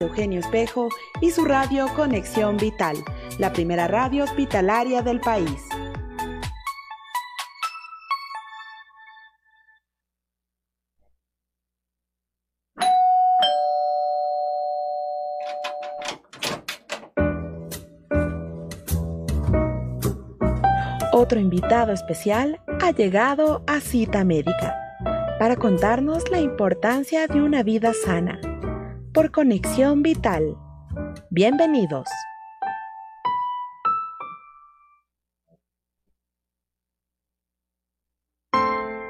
Eugenio Espejo y su radio Conexión Vital, la primera radio hospitalaria del país. Otro invitado especial ha llegado a Cita Médica para contarnos la importancia de una vida sana por Conexión Vital. Bienvenidos.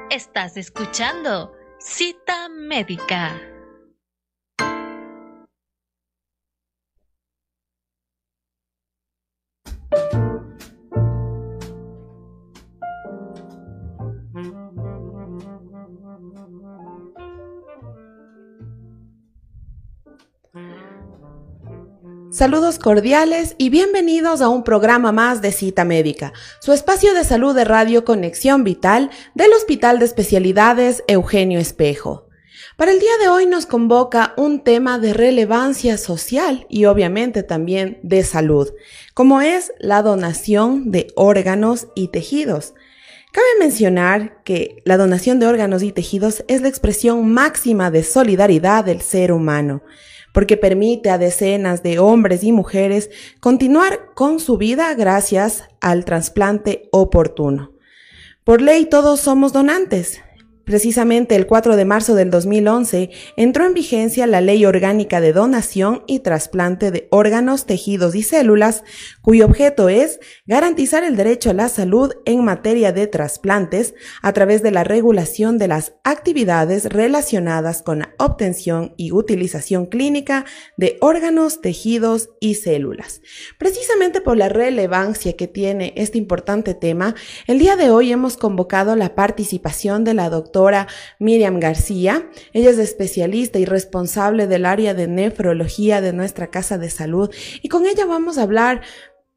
Estás escuchando Cita Médica. Saludos cordiales y bienvenidos a un programa más de Cita Médica, su espacio de salud de Radio Conexión Vital del Hospital de Especialidades Eugenio Espejo. Para el día de hoy nos convoca un tema de relevancia social y obviamente también de salud, como es la donación de órganos y tejidos. Cabe mencionar que la donación de órganos y tejidos es la expresión máxima de solidaridad del ser humano porque permite a decenas de hombres y mujeres continuar con su vida gracias al trasplante oportuno. Por ley todos somos donantes, Precisamente el 4 de marzo del 2011 entró en vigencia la Ley Orgánica de Donación y Trasplante de Órganos, Tejidos y Células, cuyo objeto es garantizar el derecho a la salud en materia de trasplantes a través de la regulación de las actividades relacionadas con la obtención y utilización clínica de órganos, tejidos y células. Precisamente por la relevancia que tiene este importante tema, el día de hoy hemos convocado la participación de la doctora Miriam García. Ella es especialista y responsable del área de nefrología de nuestra Casa de Salud y con ella vamos a hablar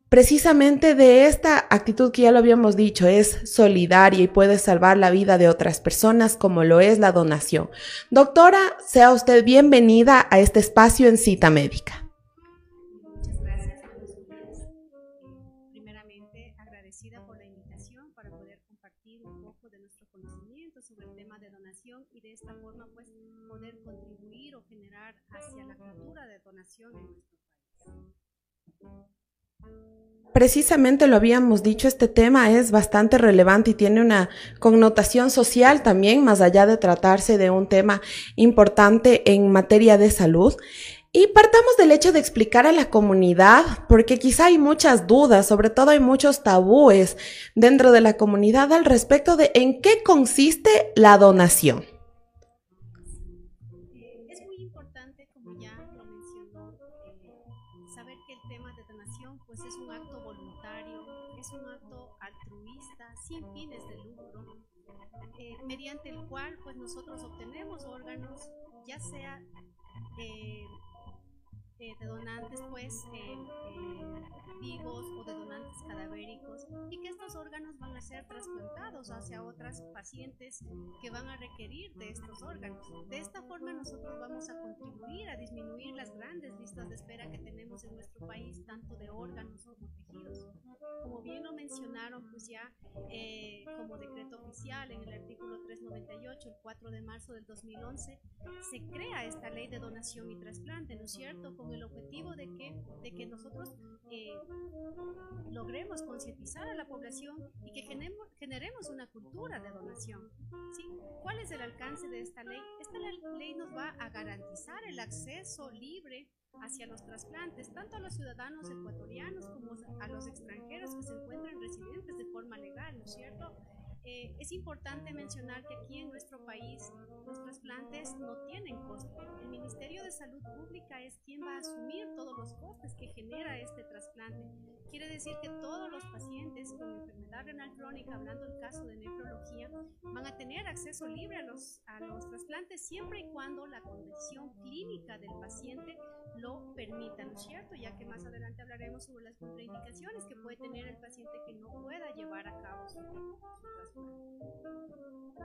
precisamente de esta actitud que ya lo habíamos dicho, es solidaria y puede salvar la vida de otras personas como lo es la donación. Doctora, sea usted bienvenida a este espacio en cita médica. Precisamente lo habíamos dicho, este tema es bastante relevante y tiene una connotación social también, más allá de tratarse de un tema importante en materia de salud. Y partamos del hecho de explicar a la comunidad, porque quizá hay muchas dudas, sobre todo hay muchos tabúes dentro de la comunidad al respecto de en qué consiste la donación. Pues eh, vivos o de donantes cadavéricos y que estos órganos van a ser trasplantados hacia otras pacientes que van a requerir de estos órganos. De esta forma nosotros vamos a contribuir a disminuir las grandes listas de espera que tenemos en nuestro país, tanto de órganos como tejidos. Como bien lo mencionaron pues ya como decreto oficial en el artículo 398, el 4 de marzo del 2011, se crea esta ley de donación y trasplante, ¿no es cierto? el objetivo de que, de que nosotros eh, logremos concientizar a la población y que generemos, una cultura de donación. ¿sí? ¿Cuál es el alcance de esta ley? Esta ley nos va a garantizar el acceso libre hacia los trasplantes, tanto a los ciudadanos ecuatorianos como a los extranjeros que se encuentran residentes de forma legal, ¿no es cierto? Eh, es importante mencionar que aquí en nuestro país los trasplantes no tienen costo. El Ministerio de Salud Pública es quien va a asumir todos los costes que genera este trasplante. Quiere decir que todos los pacientes con enfermedad renal crónica, hablando del caso de nefrología, van a tener acceso libre a los, a los trasplantes siempre y cuando la condición clínica del paciente lo permita permita, ¿no es cierto? Ya que más adelante hablaremos sobre las contraindicaciones que puede tener el paciente que no pueda llevar a cabo su,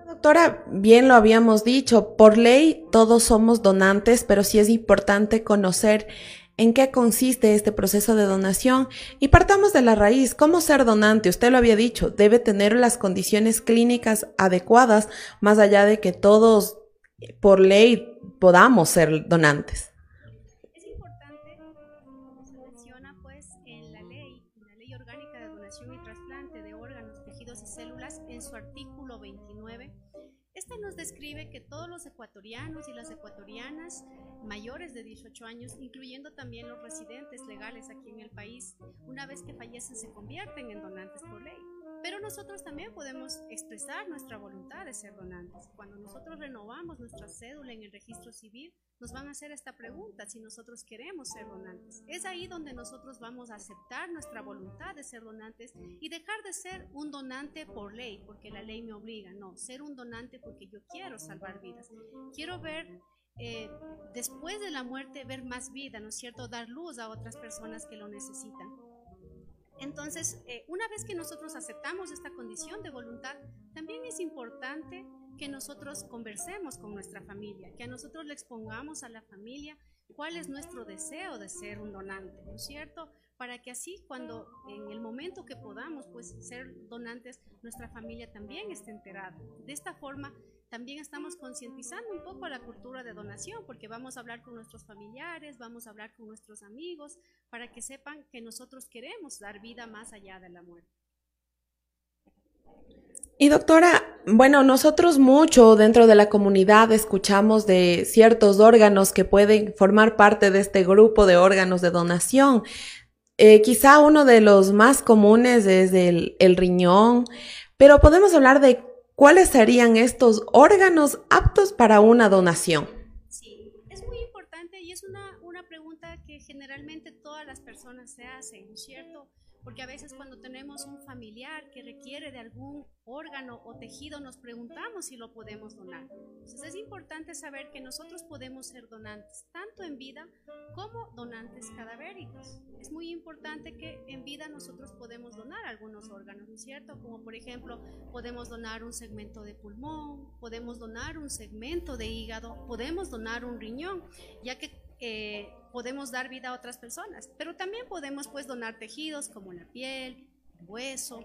Doctora, bien lo habíamos dicho, por ley todos somos donantes, pero sí es importante conocer en qué consiste este proceso de donación y partamos de la raíz. ¿Cómo ser donante? Usted lo había dicho, debe tener las condiciones clínicas adecuadas, más allá de que todos por ley podamos ser donantes. Ecuatorianos y las ecuatorianas mayores de 18 años, incluyendo también los residentes legales aquí en el país, una vez que fallecen se convierten en donantes por ley. Pero nosotros también podemos expresar nuestra voluntad de ser donantes. Cuando nosotros renovamos nuestra cédula en el registro civil, nos van a hacer esta pregunta si nosotros queremos ser donantes. Es ahí donde nosotros vamos a aceptar nuestra voluntad de ser donantes y dejar de ser un donante por ley, porque la ley me obliga. No, ser un donante porque yo quiero salvar vidas. Quiero ver eh, después de la muerte ver más vida, ¿no es cierto? Dar luz a otras personas que lo necesitan. Entonces, eh, una vez que nosotros aceptamos esta condición de voluntad, también es importante que nosotros conversemos con nuestra familia, que a nosotros le expongamos a la familia cuál es nuestro deseo de ser un donante, ¿no es cierto? Para que así cuando en el momento que podamos pues ser donantes, nuestra familia también esté enterada. De esta forma también estamos concientizando un poco la cultura de donación, porque vamos a hablar con nuestros familiares, vamos a hablar con nuestros amigos, para que sepan que nosotros queremos dar vida más allá de la muerte. Y doctora, bueno, nosotros mucho dentro de la comunidad escuchamos de ciertos órganos que pueden formar parte de este grupo de órganos de donación. Eh, quizá uno de los más comunes es el riñón, pero podemos hablar de ¿Cuáles serían estos órganos aptos para una donación? Sí, es muy importante y es una, una pregunta que generalmente todas las personas se hacen, ¿cierto? Porque a veces cuando tenemos un familiar que requiere de algún órgano o tejido nos preguntamos si lo podemos donar. Entonces es importante saber que nosotros podemos ser donantes, tanto en vida como donantes cadavéricos. Es muy importante que en vida nosotros podemos donar algunos órganos, ¿no es cierto? Como por ejemplo, podemos donar un segmento de pulmón, podemos donar un segmento de hígado, podemos donar un riñón, ya que eh, podemos dar vida a otras personas, pero también podemos pues donar tejidos como la piel, el hueso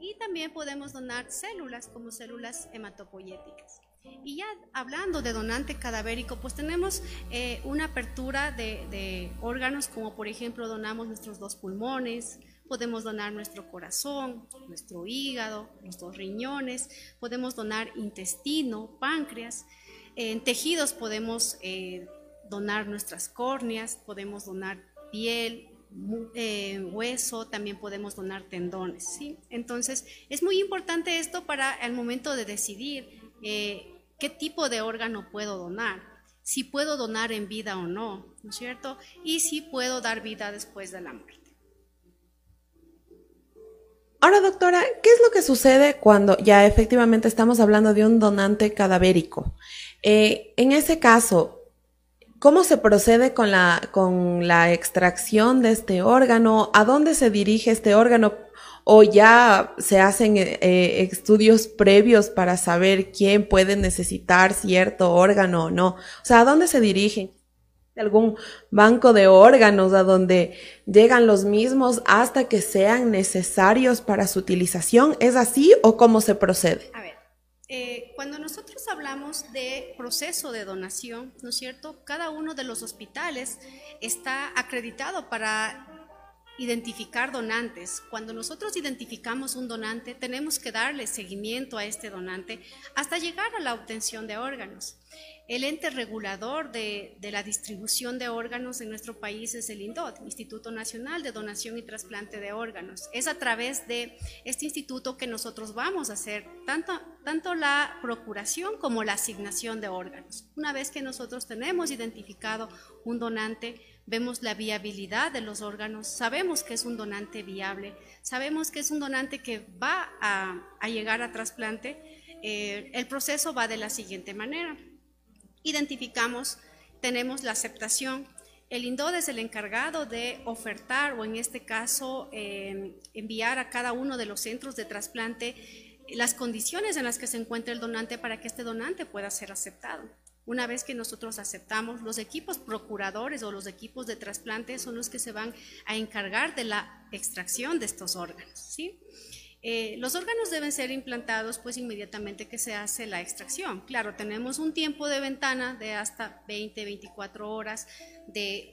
y también podemos donar células como células hematopoyéticas. Y ya hablando de donante cadavérico, pues tenemos eh, una apertura de, de, órganos como por ejemplo donamos nuestros dos pulmones, podemos donar nuestro corazón, nuestro hígado, nuestros riñones, podemos donar intestino, páncreas, en tejidos podemos eh, donar nuestras córneas, podemos donar piel, eh, hueso, también podemos donar tendones. ¿sí? Entonces, es muy importante esto para el momento de decidir eh, qué tipo de órgano puedo donar, si puedo donar en vida o no, ¿no es cierto? Y si puedo dar vida después de la muerte. Ahora, doctora, ¿qué es lo que sucede cuando ya efectivamente estamos hablando de un donante cadavérico? Eh, en ese caso, ¿Cómo se procede con la, con la extracción de este órgano? ¿A dónde se dirige este órgano? ¿O ya se hacen eh, estudios previos para saber quién puede necesitar cierto órgano o no? O sea, ¿a dónde se dirigen? algún banco de órganos a donde llegan los mismos hasta que sean necesarios para su utilización. ¿Es así o cómo se procede? Eh, cuando nosotros hablamos de proceso de donación, ¿no es cierto? Cada uno de los hospitales está acreditado para identificar donantes. Cuando nosotros identificamos un donante, tenemos que darle seguimiento a este donante hasta llegar a la obtención de órganos. El ente regulador de, la distribución de órganos en nuestro país es el INDOT, Instituto Nacional de Donación y Trasplante de Órganos. Es a través de este instituto que nosotros vamos a hacer tanto, tanto la procuración como la asignación de órganos. Una vez que nosotros tenemos identificado un donante, vemos la viabilidad de los órganos, sabemos que es un donante viable, sabemos que es un donante que va a, llegar a trasplante, eh, el proceso va de la siguiente manera identificamos, tenemos la aceptación, El INDOD es el encargado de ofertar o en este caso em, enviar a cada uno de los centros de trasplante las condiciones en las que se encuentra el donante para que este donante pueda ser aceptado. Una vez que nosotros aceptamos, los equipos procuradores o los equipos de trasplante son los que se van a encargar de la extracción de estos órganos. ¿sí? Eh, los órganos deben ser implantados pues inmediatamente que se hace la extracción. Claro, tenemos un tiempo de ventana de hasta 20, 24 horas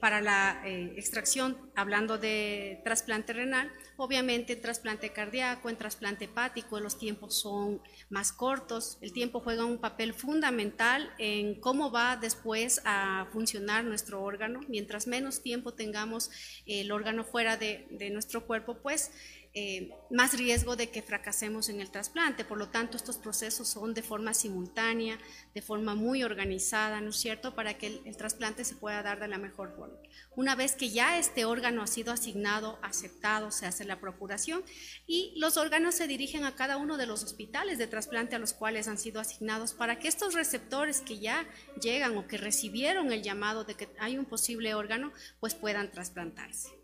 para la eh, extracción, hablando de trasplante renal. Obviamente en trasplante cardíaco, en trasplante hepático, los tiempos son más cortos. El tiempo juega un papel fundamental en cómo va después a funcionar nuestro órgano. Mientras menos tiempo tengamos el órgano fuera de, de nuestro cuerpo, pues eh, más riesgo de que fracasemos en el trasplante. Por lo tanto, estos procesos son de forma simultánea, de forma muy organizada, ¿no es cierto?, para que el, trasplante se pueda dar de la mejor forma. Una vez que ya este órgano ha sido asignado, aceptado, se hace la procuración y los órganos se dirigen a cada uno de los hospitales de trasplante a los cuales han sido asignados para que estos receptores que ya llegan o que recibieron el llamado de que hay un posible órgano, pues puedan trasplantarse.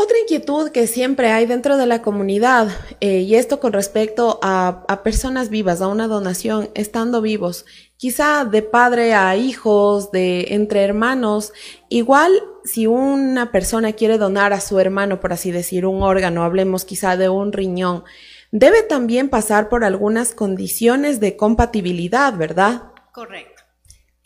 Otra inquietud que siempre hay dentro de la comunidad, eh, y esto con respecto a, a, personas vivas, a una donación estando vivos, quizá de padre a hijos, de entre hermanos, igual si una persona quiere donar a su hermano, por así decir, un órgano, hablemos quizá de un riñón, debe también pasar por algunas condiciones de compatibilidad, ¿verdad? Correcto.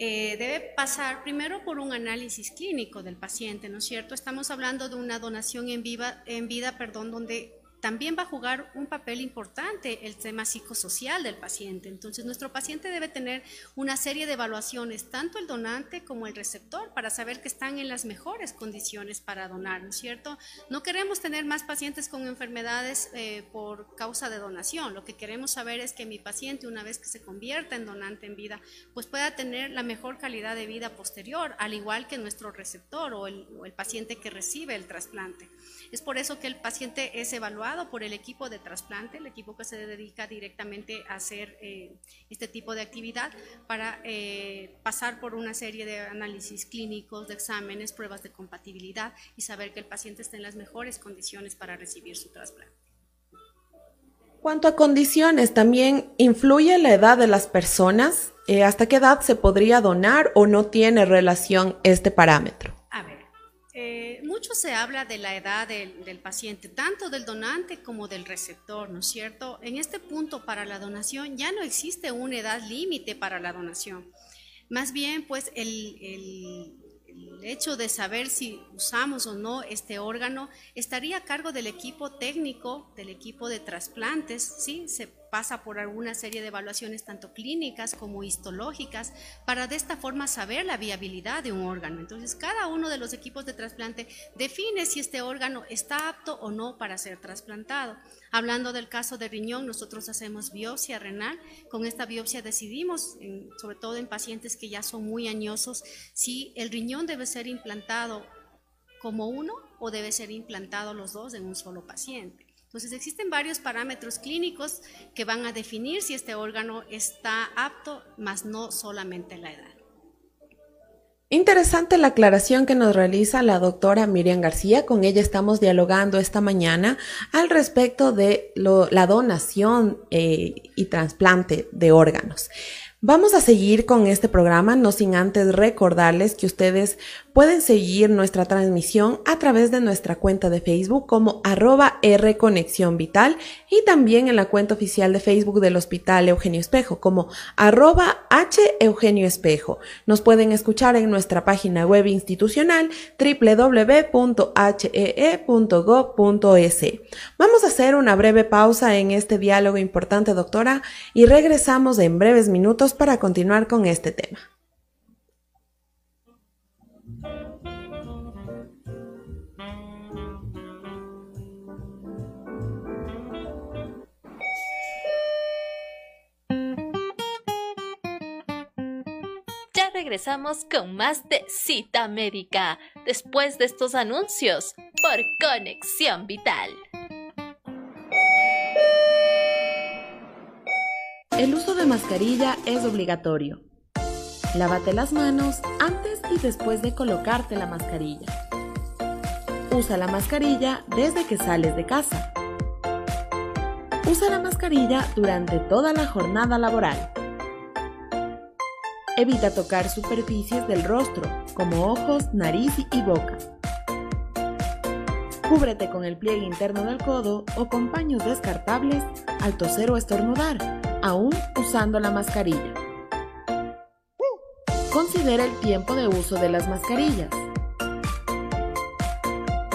Eh, debe pasar primero por un análisis clínico del paciente, ¿no es cierto? Estamos hablando de una donación en, viva, en vida, perdón, donde también va a jugar un papel importante el tema psicosocial del paciente. Entonces, nuestro paciente debe tener una serie de evaluaciones, tanto el donante como el receptor, para saber que están en las mejores condiciones para donar, ¿no es cierto? No queremos tener más pacientes con enfermedades eh, por causa de donación. Lo que queremos saber es que mi paciente, una vez que se convierta en donante en vida, pues pueda tener la mejor calidad de vida posterior, al igual que nuestro receptor o el, o el paciente que recibe el trasplante. Es por eso que el paciente es evaluado por el equipo de trasplante, el equipo que se dedica directamente a hacer eh, este tipo de actividad para eh, pasar por una serie de análisis clínicos, de exámenes, pruebas de compatibilidad y saber que el paciente está en las mejores condiciones para recibir su trasplante. Cuanto a condiciones, también influye la edad de las personas. Eh, ¿Hasta qué edad se podría donar o no tiene relación este parámetro? Mucho se habla de la edad del, paciente, tanto del donante como del receptor, ¿no es cierto? En este punto para la donación ya no existe una edad límite para la donación. Más bien, pues el, el, hecho de saber si usamos o no este órgano estaría a cargo del equipo técnico, del equipo de trasplantes, ¿sí? Se pasa por alguna serie de evaluaciones tanto clínicas como histológicas para de esta forma saber la viabilidad de un órgano. Entonces, cada uno de los equipos de trasplante define si este órgano está apto o no para ser trasplantado. Hablando del caso de riñón, nosotros hacemos biopsia renal. Con esta biopsia decidimos, sobre todo en pacientes que ya son muy añosos, si el riñón debe ser implantado como uno o debe ser implantado los dos en un solo paciente. Entonces existen varios parámetros clínicos que van a definir si este órgano está apto, más no solamente la edad. Interesante la aclaración que nos realiza la doctora Miriam García. Con ella estamos dialogando esta mañana al respecto de la donación eh, y trasplante de órganos. Vamos a seguir con este programa, no sin antes recordarles que ustedes pueden seguir nuestra transmisión a través de nuestra cuenta de Facebook como arroba R Conexión Vital y también en la cuenta oficial de Facebook del Hospital Eugenio Espejo como arroba H Eugenio Espejo. Nos pueden escuchar en nuestra página web institucional www.hee.gov.es. Vamos a hacer una breve pausa en este diálogo importante, doctora, y regresamos en breves minutos para continuar con este tema. Regresamos con más de cita médica después de estos anuncios por Conexión Vital. El uso de mascarilla es obligatorio. Lávate las manos antes y después de colocarte la mascarilla. Usa la mascarilla desde que sales de casa. Usa la mascarilla durante toda la jornada laboral. Evita tocar superficies del rostro, como ojos, nariz y boca. Cúbrete con el pliegue interno del codo o con paños descartables al toser o estornudar, aún usando la mascarilla. Considera el tiempo de uso de las mascarillas.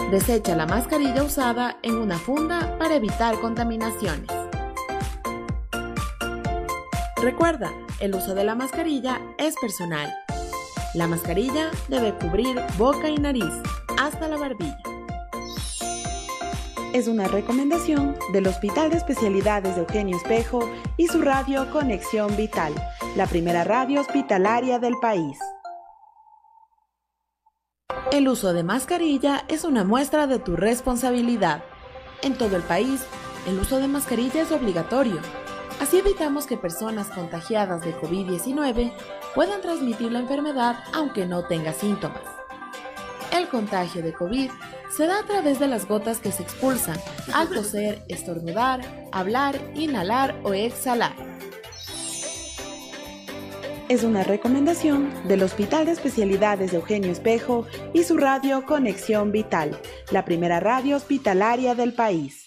Desecha la mascarilla usada en una funda para evitar contaminaciones. Recuerda, el uso de la mascarilla es personal. La mascarilla debe cubrir boca y nariz hasta la barbilla. Es una recomendación del Hospital de Especialidades de Eugenio Espejo y su radio Conexión Vital, la primera radio hospitalaria del país. El uso de mascarilla es una muestra de tu responsabilidad. En todo el país, el uso de mascarilla es obligatorio Así evitamos que personas contagiadas de COVID-19 puedan transmitir la enfermedad aunque no tenga síntomas. El contagio de COVID se da a través de las gotas que se expulsan al toser, estornudar, hablar, inhalar o exhalar. Es una recomendación del Hospital de Especialidades de Eugenio Espejo y su radio Conexión Vital, la primera radio hospitalaria del país.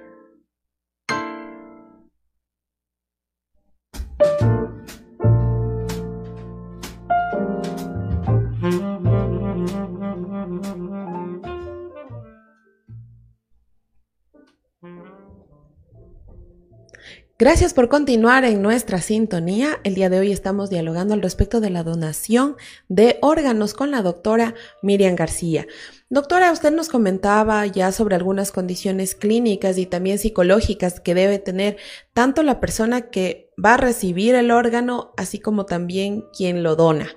Gracias por continuar en nuestra sintonía. El día de hoy estamos dialogando al respecto de la donación de órganos con la doctora Miriam García. Doctora, usted nos comentaba ya sobre algunas condiciones clínicas y también psicológicas que debe tener tanto la persona que va a recibir el órgano, así como también quien lo dona.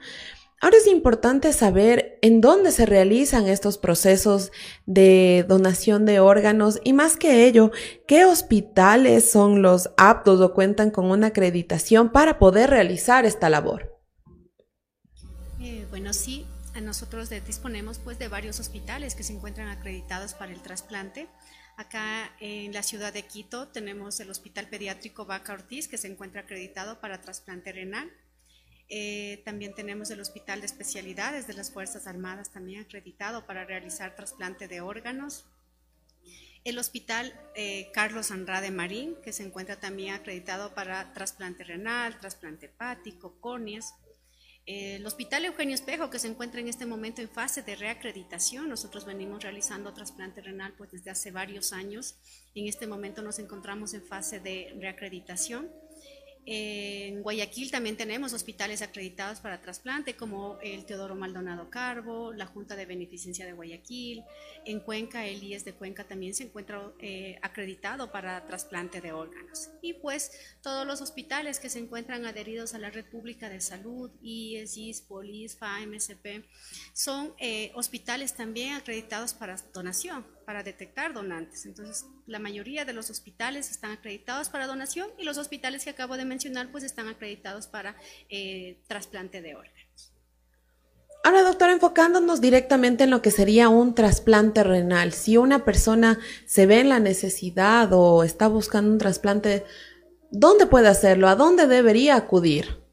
Ahora es importante saber en dónde se realizan estos procesos de donación de órganos y más que ello, qué hospitales son los aptos o cuentan con una acreditación para poder realizar esta labor. Eh, bueno, sí, nosotros disponemos pues de varios hospitales que se encuentran acreditados para el trasplante. Acá en la ciudad de Quito tenemos el Hospital Pediátrico Vaca Ortiz que se encuentra acreditado para trasplante renal. Eh, también tenemos el Hospital de Especialidades de las Fuerzas Armadas también acreditado para realizar trasplante de órganos. El Hospital eh, Carlos Andrade Marín, que se encuentra también acreditado para trasplante renal, trasplante hepático, córneas. El Hospital Eugenio Espejo, que se encuentra en este momento en fase de reacreditación. Nosotros venimos realizando trasplante renal pues, desde hace varios años. En este momento nos encontramos en fase de reacreditación. En Guayaquil también tenemos hospitales acreditados para trasplante, como el Teodoro Maldonado Carbo, la Junta de Beneficencia de Guayaquil. En Cuenca, el IES de Cuenca también se encuentra eh, acreditado para trasplante de órganos. Y pues todos los hospitales que se encuentran adheridos a la Red Pública de Salud, IES, GIS, POLIS, FA, MSP, son eh, hospitales también acreditados para donación para detectar donantes. Entonces, la mayoría de los hospitales están acreditados para donación y los hospitales que acabo de mencionar pues están acreditados para eh, trasplante de órganos. Ahora, doctor, enfocándonos directamente en lo que sería un trasplante renal, si una persona se ve en la necesidad o está buscando un trasplante, ¿dónde puede hacerlo? ¿A dónde debería acudir?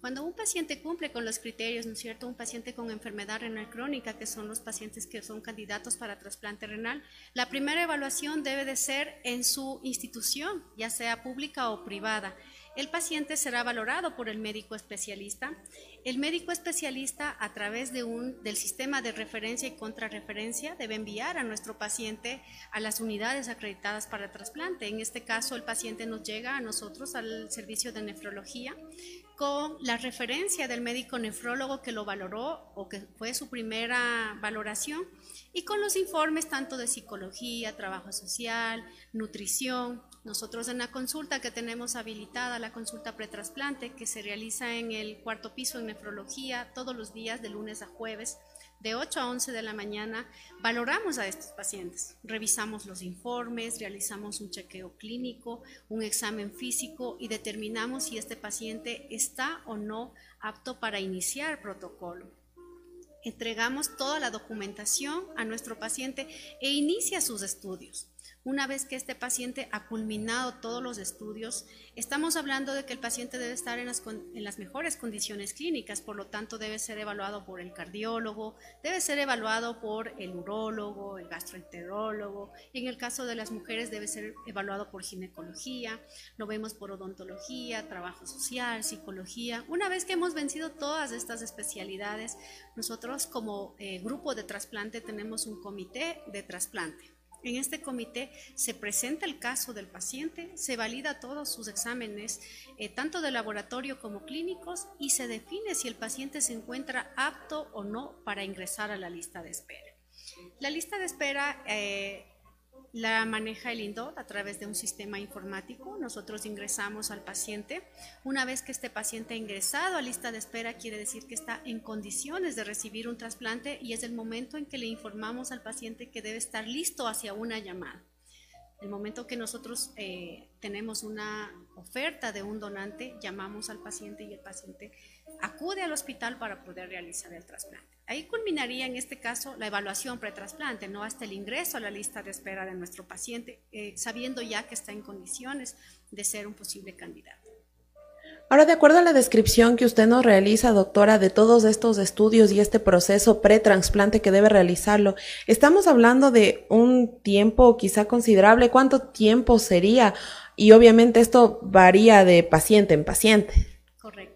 Cuando un paciente cumple con los criterios, ¿no es cierto? Un paciente con enfermedad renal crónica, que son los pacientes que son candidatos para trasplante renal, la primera evaluación debe de ser en su institución, ya sea pública o privada. El paciente será valorado por el médico especialista El médico especialista, a través de un, del sistema de referencia y contrarreferencia, debe enviar a nuestro paciente a las unidades acreditadas para trasplante. En este caso, el paciente nos llega a nosotros al servicio de nefrología con la referencia del médico nefrólogo que lo valoró o que fue su primera valoración y con los informes tanto de psicología, trabajo social, nutrición. Nosotros en la consulta que tenemos habilitada, la consulta pretrasplante que se realiza en el cuarto piso en nefrología todos los días de lunes a jueves, de 8 a 11 de la mañana, valoramos a estos pacientes, revisamos los informes, realizamos un chequeo clínico, un examen físico y determinamos si este paciente está o no apto para iniciar protocolo. Entregamos toda la documentación a nuestro paciente e inicia sus estudios. Una vez que este paciente ha culminado todos los estudios, estamos hablando de que el paciente debe estar en las, mejores condiciones clínicas, por lo tanto debe ser evaluado por el cardiólogo, debe ser evaluado por el urólogo, el gastroenterólogo, en el caso de las mujeres debe ser evaluado por ginecología, lo vemos por odontología, trabajo social, psicología. Una vez que hemos vencido todas estas especialidades, nosotros como eh, grupo de trasplante tenemos un comité de trasplante. En este comité se presenta el caso del paciente, se valida todos sus exámenes, eh, tanto de laboratorio como clínicos, y se define si el paciente se encuentra apto o no para ingresar a la lista de espera. La lista de espera eh, la maneja el INDOT a través de un sistema informático. Nosotros ingresamos al paciente. Una vez que este paciente ha ingresado a lista de espera, quiere decir que está en condiciones de recibir un trasplante y es el momento en que le informamos al paciente que debe estar listo hacia una llamada. El momento que nosotros eh, tenemos una oferta de un donante, llamamos al paciente y el paciente acude al hospital para poder realizar el trasplante. Ahí culminaría en este caso la evaluación pretrasplante, no hasta el ingreso a la lista de espera de nuestro paciente, eh, sabiendo ya que está en condiciones de ser un posible candidato. Ahora, de acuerdo a la descripción que usted nos realiza, doctora, de todos estos estudios y este proceso pretransplante que debe realizarlo, estamos hablando de un tiempo quizá considerable. ¿Cuánto tiempo sería? Y obviamente esto varía de paciente en paciente. Correcto.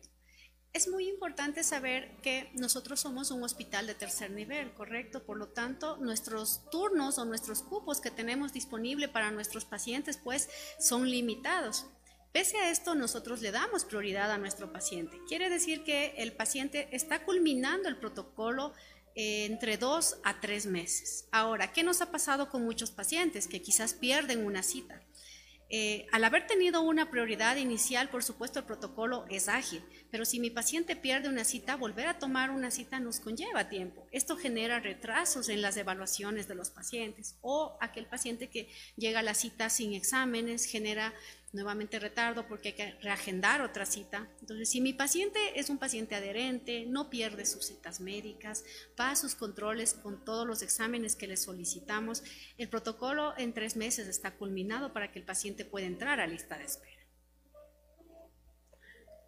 Es muy importante saber que nosotros somos un hospital de tercer nivel, ¿correcto? Por lo tanto, nuestros turnos o nuestros cupos que tenemos disponible para nuestros pacientes, pues, son limitados. Pese a esto, nosotros le damos prioridad a nuestro paciente. Quiere decir que el paciente está culminando el protocolo eh, entre dos a tres meses. Ahora, ¿qué nos ha pasado con muchos pacientes que quizás pierden una cita? Eh, al haber tenido una prioridad inicial, por supuesto, el protocolo es ágil, pero si mi paciente pierde una cita, volver a tomar una cita nos conlleva tiempo. Esto genera retrasos en las evaluaciones de los pacientes o aquel paciente que llega a la cita sin exámenes genera nuevamente retardo porque hay que reagendar otra cita. Entonces, si mi paciente es un paciente adherente, no pierde sus citas médicas, va sus controles con todos los exámenes que le solicitamos, el protocolo en tres meses está culminado para que el paciente pueda entrar a lista de espera.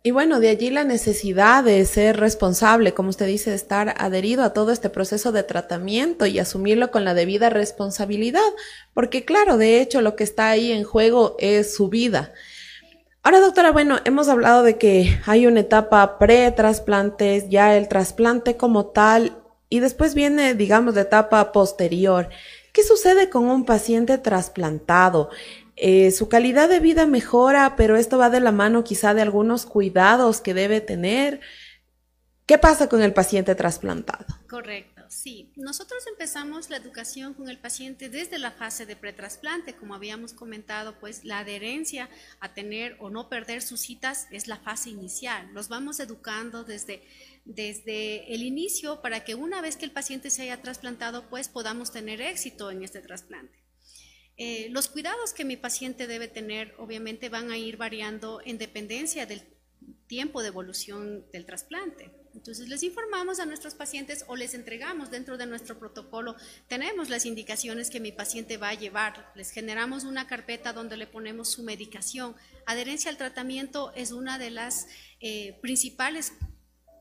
Y bueno, de allí la necesidad de ser responsable, como usted dice, de estar adherido a todo este proceso de tratamiento y asumirlo con la debida responsabilidad, porque claro, de hecho lo que está ahí en juego es su vida. Ahora, doctora, bueno, hemos hablado de que hay una etapa pre-trasplantes, ya el trasplante como tal, y después viene, digamos, la etapa posterior. ¿Qué sucede con un paciente trasplantado? Eh, su calidad de vida mejora, pero esto va de la mano quizá de algunos cuidados que debe tener. ¿Qué pasa con el paciente trasplantado? Correcto, sí. Nosotros empezamos la educación con el paciente desde la fase de pretrasplante, como habíamos comentado, pues la adherencia a tener o no perder sus citas es la fase inicial. Los vamos educando desde desde el inicio para que una vez que el paciente se haya trasplantado, pues podamos tener éxito en este trasplante. Eh, los cuidados que mi paciente debe tener obviamente van a ir variando en dependencia del tiempo de evolución del trasplante. Entonces les informamos a nuestros pacientes o les entregamos dentro de nuestro protocolo, tenemos las indicaciones que mi paciente va a llevar, les generamos una carpeta donde le ponemos su medicación. Adherencia al tratamiento es una de las eh, principales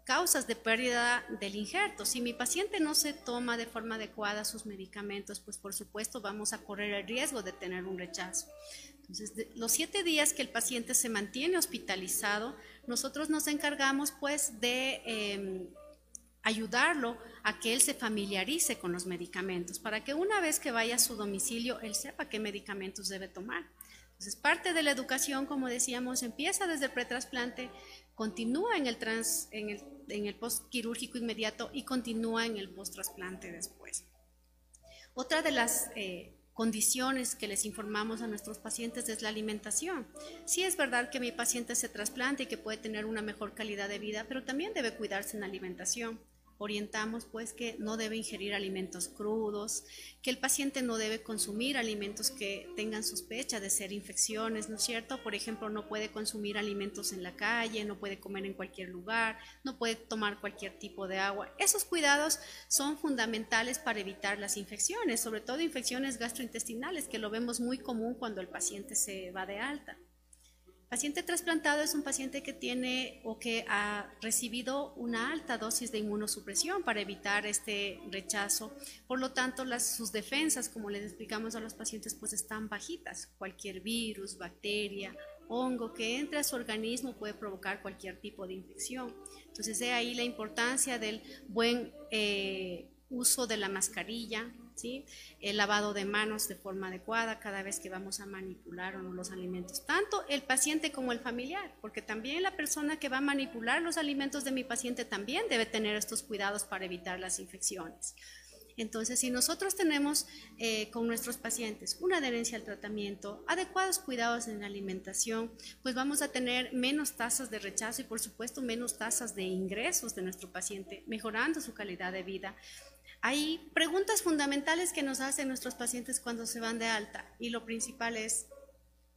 causas de pérdida del injerto. Si mi paciente no se toma de forma adecuada sus medicamentos, pues por supuesto vamos a correr el riesgo de tener un rechazo. Entonces, los siete días que el paciente se mantiene hospitalizado, nosotros nos encargamos pues de em, ayudarlo a que él se familiarice con los medicamentos, para que una vez que vaya a su domicilio, él sepa qué medicamentos debe tomar. Entonces, parte de la educación, como decíamos, empieza desde el pretrasplante, continúa en el, trans, en el, en el postquirúrgico inmediato y continúa en el posttrasplante después. Otra de las eh, condiciones que les informamos a nuestros pacientes es la alimentación. Sí es verdad que mi paciente se trasplante y que puede tener una mejor calidad de vida, pero también debe cuidarse en la alimentación orientamos pues que no debe ingerir alimentos crudos, que el paciente no debe consumir alimentos que tengan sospecha de ser infecciones, ¿no es cierto? Por ejemplo, no puede consumir alimentos en la calle, no puede comer en cualquier lugar, no puede tomar cualquier tipo de agua. Esos cuidados son fundamentales para evitar las infecciones, sobre todo infecciones gastrointestinales, que lo vemos muy común cuando el paciente se va de alta. Paciente trasplantado es un paciente que tiene o que ha recibido una alta dosis de inmunosupresión para evitar este rechazo. Por lo tanto, las, sus defensas, como les explicamos a los pacientes, pues están bajitas. Cualquier virus, bacteria, hongo que entre a su organismo puede provocar cualquier tipo de infección. Entonces, de ahí la importancia del buen eh, uso de la mascarilla, el lavado de manos de forma adecuada cada vez que vamos a manipular los alimentos, tanto el paciente como el familiar, porque también la persona que va a manipular los alimentos de mi paciente también debe tener estos cuidados para evitar las infecciones. Entonces, si nosotros tenemos eh, con nuestros pacientes una adherencia al tratamiento, adecuados cuidados en la alimentación, pues vamos a tener menos tasas de rechazo y por supuesto menos tasas de ingresos de nuestro paciente, mejorando su calidad de vida. Hay preguntas fundamentales que nos hacen nuestros pacientes cuando se van de alta y lo principal es,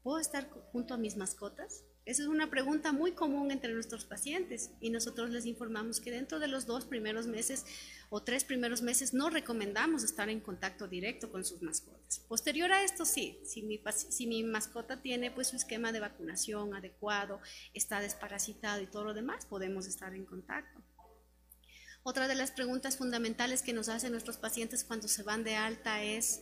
¿puedo estar junto a mis mascotas? Esa es una pregunta muy común entre nuestros pacientes y nosotros les informamos que dentro de los dos primeros meses o tres primeros meses no recomendamos estar en contacto directo con sus mascotas. Posterior a esto sí, si mi, si mi mascota tiene pues su esquema de vacunación adecuado, está desparasitado y todo lo demás, podemos estar en contacto. Otra de las preguntas fundamentales que nos hacen nuestros pacientes cuando se van de alta es,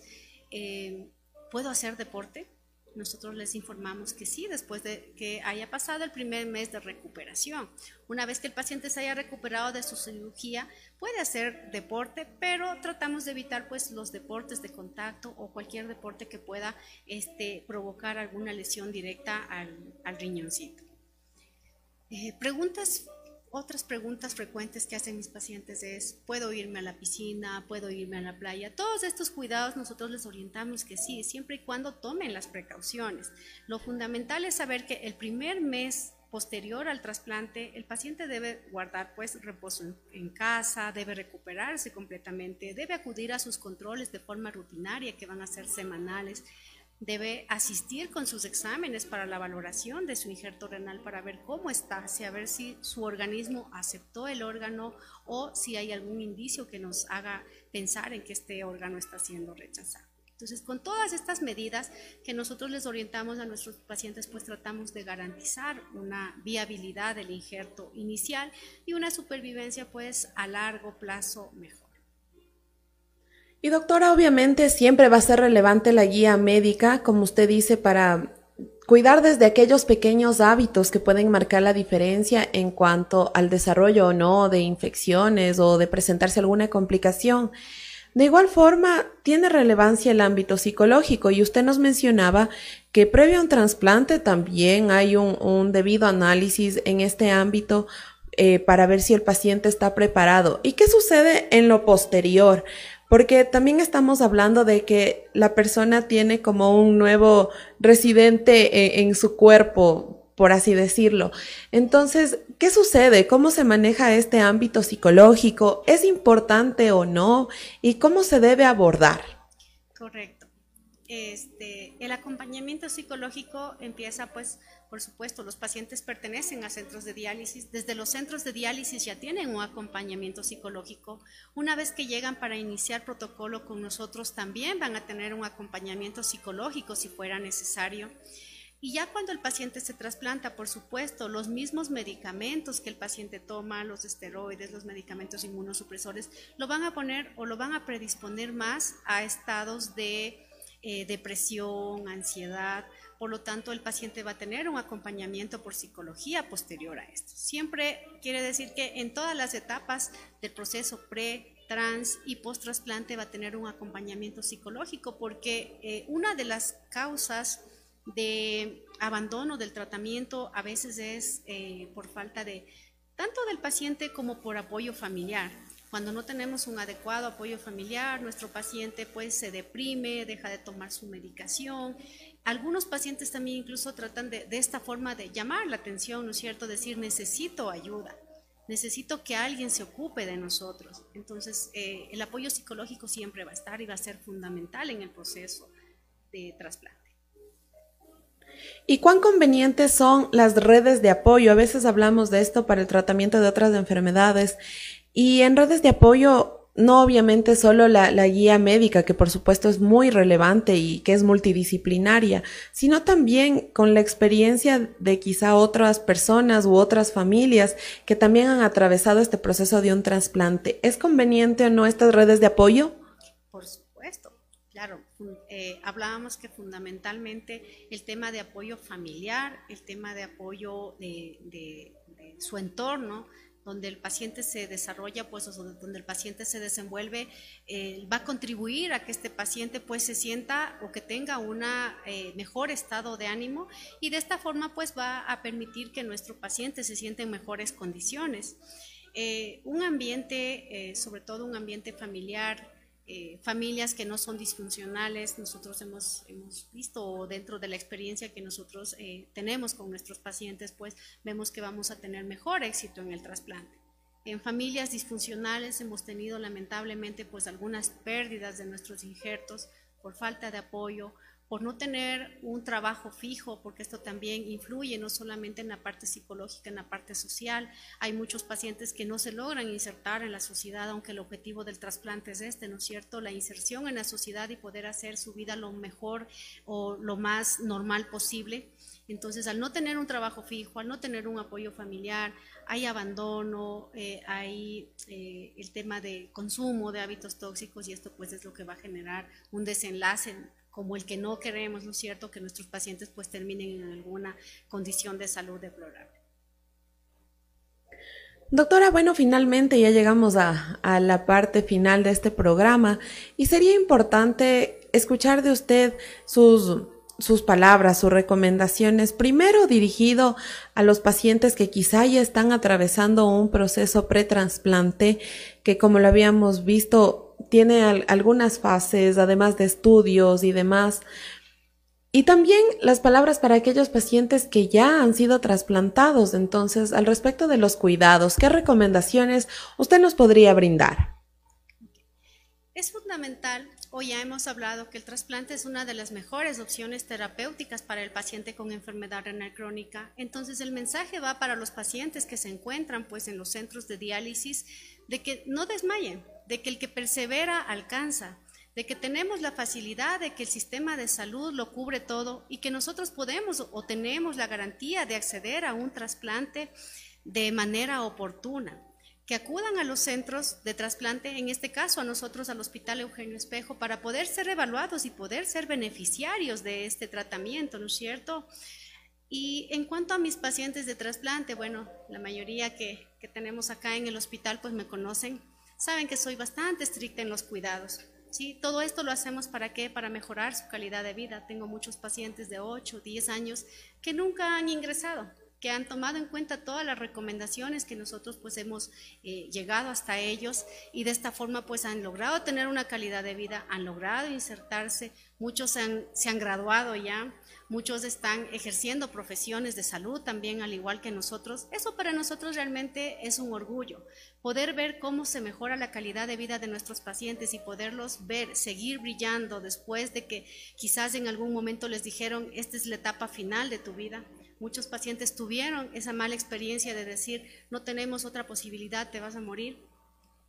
eh, ¿puedo hacer deporte? Nosotros les informamos que sí, después de que haya pasado el primer mes de recuperación. Una vez que el paciente se haya recuperado de su cirugía, puede hacer deporte, pero tratamos de evitar pues los deportes de contacto o cualquier deporte que pueda este, provocar alguna lesión directa al, riñoncito. Eh, preguntas otras preguntas frecuentes que hacen mis pacientes es, ¿puedo irme a la piscina? ¿Puedo irme a la playa? Todos estos cuidados nosotros les orientamos que sí, siempre y cuando tomen las precauciones. Lo fundamental es saber que el primer mes posterior al trasplante, el paciente debe guardar pues reposo en, casa, debe recuperarse completamente, debe acudir a sus controles de forma rutinaria que van a ser semanales debe asistir con sus exámenes para la valoración de su injerto renal para ver cómo está, si a ver si su organismo aceptó el órgano o si hay algún indicio que nos haga pensar en que este órgano está siendo rechazado. Entonces, con todas estas medidas que nosotros les orientamos a nuestros pacientes, pues tratamos de garantizar una viabilidad del injerto inicial y una supervivencia pues a largo plazo mejor. Y doctora, obviamente siempre va a ser relevante la guía médica, como usted dice, para cuidar desde aquellos pequeños hábitos que pueden marcar la diferencia en cuanto al desarrollo o no de infecciones o de presentarse alguna complicación. De igual forma, tiene relevancia el ámbito psicológico y usted nos mencionaba que previo a un trasplante también hay un, debido análisis en este ámbito eh, para ver si el paciente está preparado. ¿Y qué sucede en lo posterior? Porque también estamos hablando de que la persona tiene como un nuevo residente eh, en, su cuerpo, por así decirlo. Entonces, ¿qué sucede? ¿Cómo se maneja este ámbito psicológico? ¿Es importante o no? ¿Y cómo se debe abordar? Correcto. Este, el acompañamiento psicológico empieza pues por supuesto, los pacientes pertenecen a centros de diálisis. Desde los centros de diálisis ya tienen un acompañamiento psicológico. Una vez que llegan para iniciar protocolo con nosotros, también van a tener un acompañamiento psicológico si fuera necesario. Y ya cuando el paciente se trasplanta, por supuesto, los mismos medicamentos que el paciente toma, los esteroides, los medicamentos inmunosupresores, lo van a poner o lo van a predisponer más a estados de eh, depresión, ansiedad. Por lo tanto, el paciente va a tener un acompañamiento por psicología posterior a esto. Siempre quiere decir que en todas las etapas del proceso pre, trans y post trasplante va a tener un acompañamiento psicológico porque eh, una de las causas de abandono del tratamiento a veces es eh, por falta de tanto del paciente como por apoyo familiar. Cuando no tenemos un adecuado apoyo familiar, nuestro paciente pues se deprime, deja de tomar su medicación. Algunos pacientes también incluso tratan de, de esta forma de llamar la atención, ¿no es cierto? Decir, necesito ayuda, necesito que alguien se ocupe de nosotros. Entonces, eh, el apoyo psicológico siempre va a estar y va a ser fundamental en el proceso de trasplante. ¿Y cuán convenientes son las redes de apoyo? A veces hablamos de esto para el tratamiento de otras enfermedades y en redes de apoyo no obviamente solo la, la, guía médica, que por supuesto es muy relevante y que es multidisciplinaria, sino también con la experiencia de quizá otras personas u otras familias que también han atravesado este proceso de un trasplante. ¿Es conveniente o no estas redes de apoyo? Por supuesto, claro. Eh, hablábamos que fundamentalmente el tema de apoyo familiar, el tema de apoyo de, de, de su entorno, donde el paciente se desarrolla, pues, donde el paciente se desenvuelve, eh, va a contribuir a que este paciente, pues, se sienta o que tenga un eh, mejor estado de ánimo y de esta forma, pues, va a permitir que nuestro paciente se sienta en mejores condiciones. Eh, un ambiente, sobre todo un ambiente familiar, eh, familias que no son disfuncionales, nosotros hemos, hemos visto dentro de la experiencia que nosotros eh, tenemos con nuestros pacientes, pues vemos que vamos a tener mejor éxito en el trasplante. En familias disfuncionales hemos tenido lamentablemente pues algunas pérdidas de nuestros injertos por falta de apoyo, por no tener un trabajo fijo, porque esto también influye no solamente en la parte psicológica, en la parte social. Hay muchos pacientes que no se logran insertar en la sociedad, aunque el objetivo del trasplante es este, ¿no es cierto? La inserción en la sociedad y poder hacer su vida lo mejor o lo más normal posible. Entonces, al no tener un trabajo fijo, al no tener un apoyo familiar, hay abandono, eh, hay eh, el tema de consumo de hábitos tóxicos y esto pues es lo que va a generar un desenlace como el que no queremos, ¿no es cierto?, que nuestros pacientes pues terminen en alguna condición de salud deplorable. Doctora, bueno, finalmente ya llegamos a, a, la parte final de este programa y sería importante escuchar de usted sus, sus palabras, sus recomendaciones, primero dirigido a los pacientes que quizá ya están atravesando un proceso pretransplante que como lo habíamos visto tiene al, algunas fases, además de estudios y demás. Y también las palabras para aquellos pacientes que ya han sido trasplantados. Entonces, al respecto de los cuidados, ¿qué recomendaciones usted nos podría brindar? Es fundamental, hoy ya hemos hablado que el trasplante es una de las mejores opciones terapéuticas para el paciente con enfermedad renal crónica. Entonces, el mensaje va para los pacientes que se encuentran pues en los centros de diálisis de que no desmayen, de que el que persevera alcanza, de que tenemos la facilidad de que el sistema de salud lo cubre todo y que nosotros podemos o tenemos la garantía de acceder a un trasplante de manera oportuna. Que acudan a los centros de trasplante, en este caso a nosotros al Hospital Eugenio Espejo, para poder ser evaluados y poder ser beneficiarios de este tratamiento, ¿no es cierto? Y en cuanto a mis pacientes de trasplante, bueno, la mayoría que, que tenemos acá en el hospital pues me conocen saben que soy bastante estricta en los cuidados. ¿sí? Todo esto lo hacemos para qué? Para mejorar su calidad de vida. Tengo muchos pacientes de 8, 10 años que nunca han ingresado, que han tomado en cuenta todas las recomendaciones que nosotros pues hemos eh, llegado hasta ellos y de esta forma pues han logrado tener una calidad de vida, han logrado insertarse, muchos se han graduado ya, muchos están ejerciendo profesiones de salud también al igual que nosotros. Eso para nosotros realmente es un orgullo, poder ver cómo se mejora la calidad de vida de nuestros pacientes y poderlos ver, seguir brillando después de que quizás en algún momento les dijeron, esta es la etapa final de tu vida. Muchos pacientes tuvieron esa mala experiencia de decir, no tenemos otra posibilidad, te vas a morir.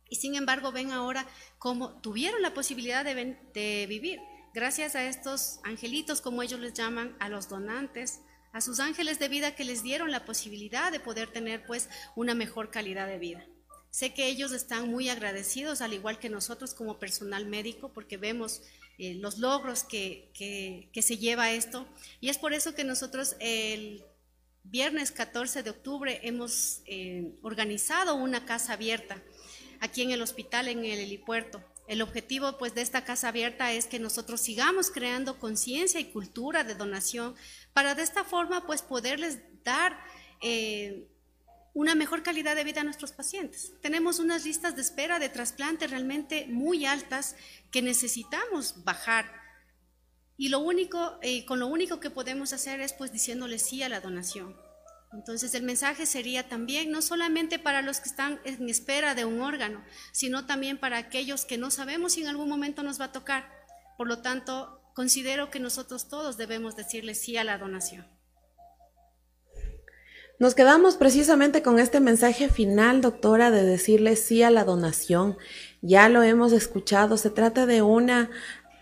Y sin embargo ven ahora cómo tuvieron la posibilidad de, de vivir gracias a estos angelitos, como ellos les llaman, a los donantes, a sus ángeles de vida que les dieron la posibilidad de poder tener pues una mejor calidad de vida. Sé que ellos están muy agradecidos, al igual que nosotros como personal médico, porque vemos eh, los logros que, se lleva esto. Y es por eso que nosotros el viernes 14 de octubre hemos eh, organizado una casa abierta aquí en el hospital, en el helipuerto. El objetivo pues de esta casa abierta es que nosotros sigamos creando conciencia y cultura de donación para de esta forma pues poderles dar eh, una mejor calidad de vida a nuestros pacientes. Tenemos unas listas de espera de trasplante realmente muy altas que necesitamos bajar. Y lo único, eh, con lo único que podemos hacer es pues diciéndole sí a la donación. Entonces el mensaje sería también no solamente para los que están en espera de un órgano, sino también para aquellos que no sabemos si en algún momento nos va a tocar. Por lo tanto, considero que nosotros todos debemos decirle sí a la donación. Nos quedamos precisamente con este mensaje final, doctora, de decirle sí a la donación. Ya lo hemos escuchado, se trata de una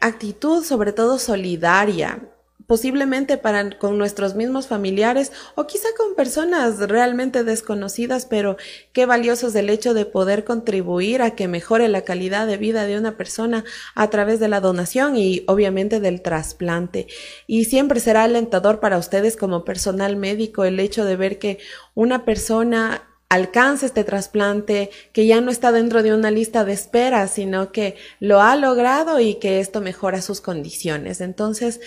actitud sobre todo solidaria, posiblemente para con nuestros mismos familiares o quizá con personas realmente desconocidas, pero qué valioso es el hecho de poder contribuir a que mejore la calidad de vida de una persona a través de la donación y obviamente del trasplante. Y siempre será alentador para ustedes como personal médico el hecho de ver que una persona alcance este trasplante, que ya no está dentro de una lista de espera, sino que lo ha logrado y que esto mejora sus condiciones. Entonces,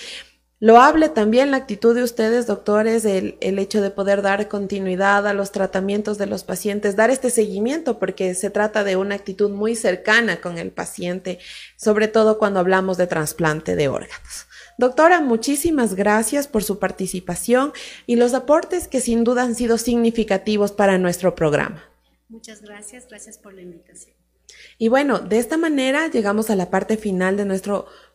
lo hable también la actitud de ustedes, doctores, el, el, hecho de poder dar continuidad a los tratamientos de los pacientes, dar este seguimiento, porque se trata de una actitud muy cercana con el paciente, sobre todo cuando hablamos de trasplante de órganos. Doctora, muchísimas gracias por su participación y los aportes que sin duda han sido significativos para nuestro programa. Muchas gracias, gracias por la invitación. Y bueno, de esta manera llegamos a la parte final de nuestro programa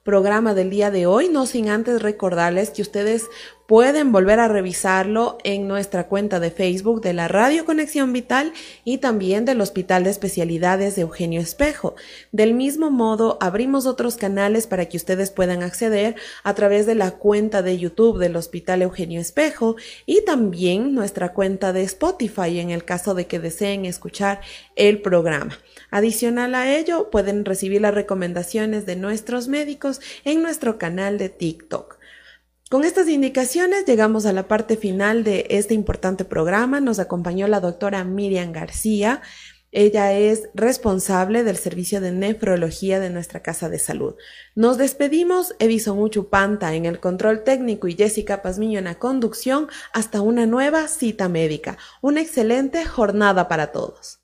del día de hoy, no sin antes recordarles que ustedes pueden volver a revisarlo en nuestra cuenta de Facebook de la Radio Conexión Vital y también del Hospital de Especialidades de Eugenio Espejo. Del mismo modo, abrimos otros canales para que ustedes puedan acceder a través de la cuenta de YouTube del Hospital Eugenio Espejo y también nuestra cuenta de Spotify en el caso de que deseen escuchar el programa. Adicional a ello, pueden recibir las recomendaciones de nuestros médicos en nuestro canal de TikTok. Con estas indicaciones llegamos a la parte final de este importante programa. Nos acompañó la doctora Miriam García. Ella es responsable del servicio de nefrología de nuestra casa de salud. Nos despedimos, Edison Uchupanta en el control técnico y Jessica Pazmiño en la conducción hasta una nueva cita médica. Una excelente jornada para todos.